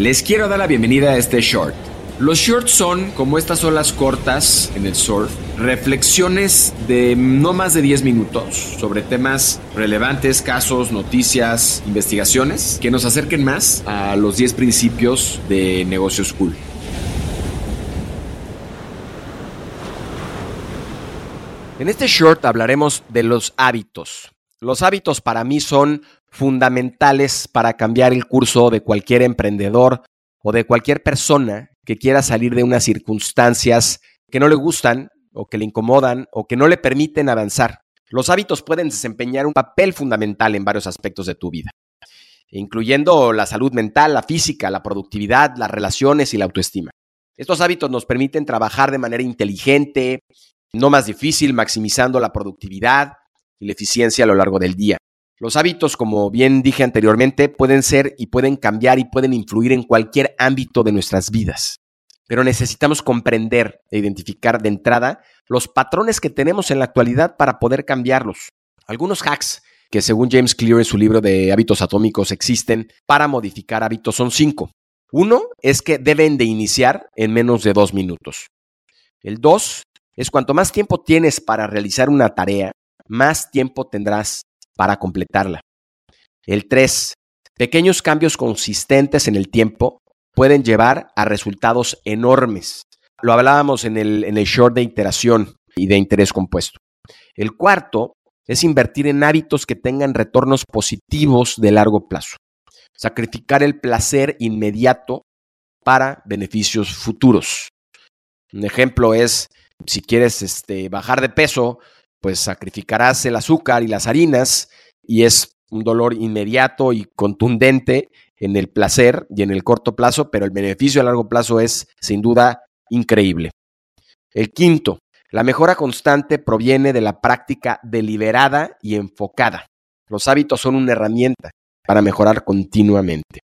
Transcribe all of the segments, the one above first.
Les quiero dar la bienvenida a este short. Los shorts son, como estas olas cortas en el surf, reflexiones de no más de 10 minutos sobre temas relevantes, casos, noticias, investigaciones que nos acerquen más a los 10 principios de negocios cool. En este short hablaremos de los hábitos. Los hábitos para mí son fundamentales para cambiar el curso de cualquier emprendedor o de cualquier persona que quiera salir de unas circunstancias que no le gustan o que le incomodan o que no le permiten avanzar. Los hábitos pueden desempeñar un papel fundamental en varios aspectos de tu vida, incluyendo la salud mental, la física, la productividad, las relaciones y la autoestima. Estos hábitos nos permiten trabajar de manera inteligente, no más difícil, maximizando la productividad y la eficiencia a lo largo del día. Los hábitos, como bien dije anteriormente, pueden ser y pueden cambiar y pueden influir en cualquier ámbito de nuestras vidas. Pero necesitamos comprender e identificar de entrada los patrones que tenemos en la actualidad para poder cambiarlos. Algunos hacks que según James Clear en su libro de hábitos atómicos existen para modificar hábitos son cinco. Uno es que deben de iniciar en menos de dos minutos. El dos es cuanto más tiempo tienes para realizar una tarea, más tiempo tendrás para completarla. El 3. Pequeños cambios consistentes en el tiempo pueden llevar a resultados enormes. Lo hablábamos en el, en el short de iteración y de interés compuesto. El cuarto es invertir en hábitos que tengan retornos positivos de largo plazo. Sacrificar el placer inmediato para beneficios futuros. Un ejemplo es, si quieres este, bajar de peso, pues sacrificarás el azúcar y las harinas y es un dolor inmediato y contundente en el placer y en el corto plazo, pero el beneficio a largo plazo es sin duda increíble. El quinto, la mejora constante proviene de la práctica deliberada y enfocada. Los hábitos son una herramienta para mejorar continuamente.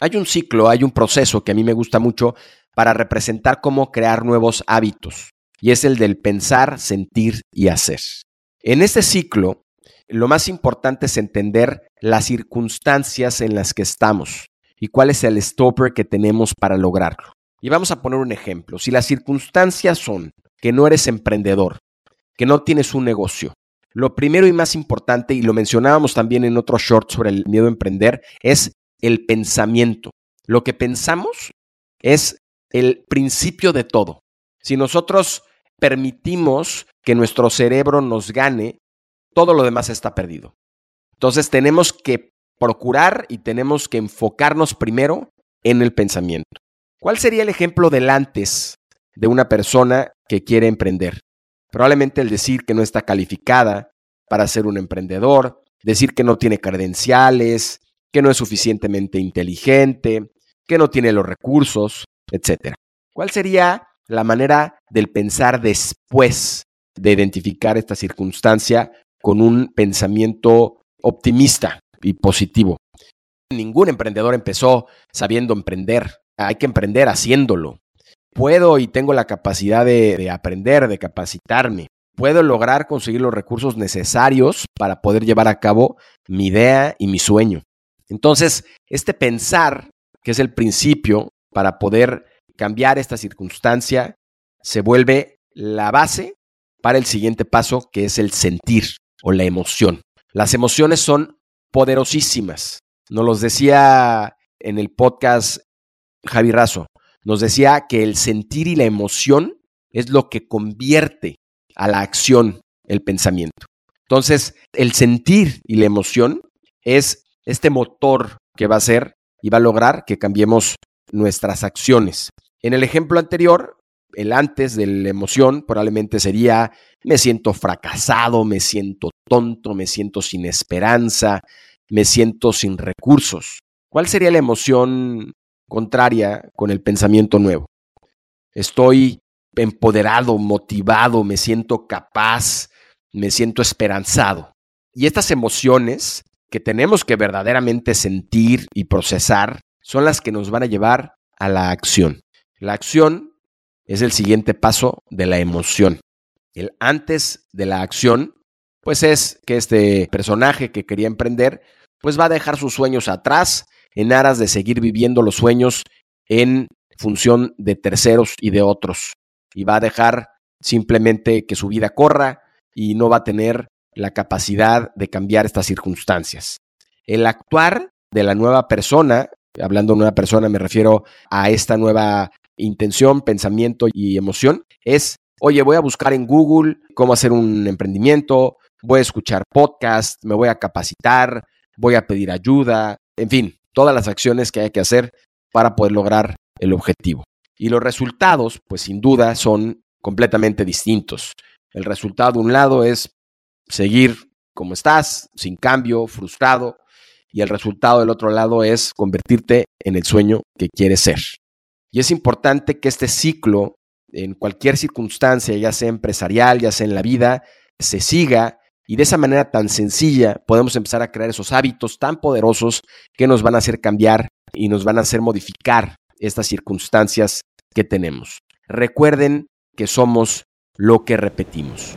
Hay un ciclo, hay un proceso que a mí me gusta mucho para representar cómo crear nuevos hábitos y es el del pensar, sentir y hacer. En este ciclo, lo más importante es entender las circunstancias en las que estamos y cuál es el stopper que tenemos para lograrlo. Y vamos a poner un ejemplo. Si las circunstancias son que no eres emprendedor, que no tienes un negocio, lo primero y más importante, y lo mencionábamos también en otro short sobre el miedo a emprender, es el pensamiento. Lo que pensamos es el principio de todo. Si nosotros permitimos que nuestro cerebro nos gane, todo lo demás está perdido. Entonces tenemos que procurar y tenemos que enfocarnos primero en el pensamiento. ¿Cuál sería el ejemplo del antes de una persona que quiere emprender? Probablemente el decir que no está calificada para ser un emprendedor, decir que no tiene credenciales, que no es suficientemente inteligente, que no tiene los recursos, etc. ¿Cuál sería la manera del pensar después de identificar esta circunstancia con un pensamiento optimista y positivo. Ningún emprendedor empezó sabiendo emprender. Hay que emprender haciéndolo. Puedo y tengo la capacidad de, aprender, de capacitarme. Puedo lograr conseguir los recursos necesarios para poder llevar a cabo mi idea y mi sueño. Entonces, este pensar, que es el principio para poder cambiar esta circunstancia se vuelve la base para el siguiente paso, que es el sentir o la emoción. Las emociones son poderosísimas. Nos los decía en el podcast Javi Razo. Nos decía que el sentir y la emoción es lo que convierte a la acción el pensamiento. Entonces, el sentir y la emoción es este motor que va a hacer y va a lograr que cambiemos nuestras acciones. En el ejemplo anterior, el antes de la emoción probablemente sería me siento fracasado, me siento tonto, me siento sin esperanza, me siento sin recursos. ¿Cuál sería la emoción contraria con el pensamiento nuevo? Estoy empoderado, motivado, me siento capaz, me siento esperanzado. Y estas emociones que tenemos que verdaderamente sentir y procesar son las que nos van a llevar a la acción. La acción es el siguiente paso de la emoción. El antes de la acción, pues es que este personaje que quería emprender, pues va a dejar sus sueños atrás en aras de seguir viviendo los sueños en función de terceros y de otros. Y va a dejar simplemente que su vida corra y no va a tener la capacidad de cambiar estas circunstancias. El actuar de la nueva persona, hablando de nueva persona me refiero a esta nueva intención, pensamiento y emoción, es, oye, voy a buscar en Google cómo hacer un emprendimiento, voy a escuchar podcast, me voy a capacitar, voy a pedir ayuda, en fin, todas las acciones que hay que hacer para poder lograr el objetivo. Y los resultados, pues sin duda, son completamente distintos. El resultado de un lado es seguir como estás, sin cambio, frustrado, y el resultado del otro lado es convertirte en el sueño que quieres ser. Y es importante que este ciclo, en cualquier circunstancia, ya sea empresarial, ya sea en la vida, se siga y de esa manera tan sencilla podemos empezar a crear esos hábitos tan poderosos que nos van a hacer cambiar y nos van a hacer modificar estas circunstancias que tenemos. Recuerden que somos lo que repetimos.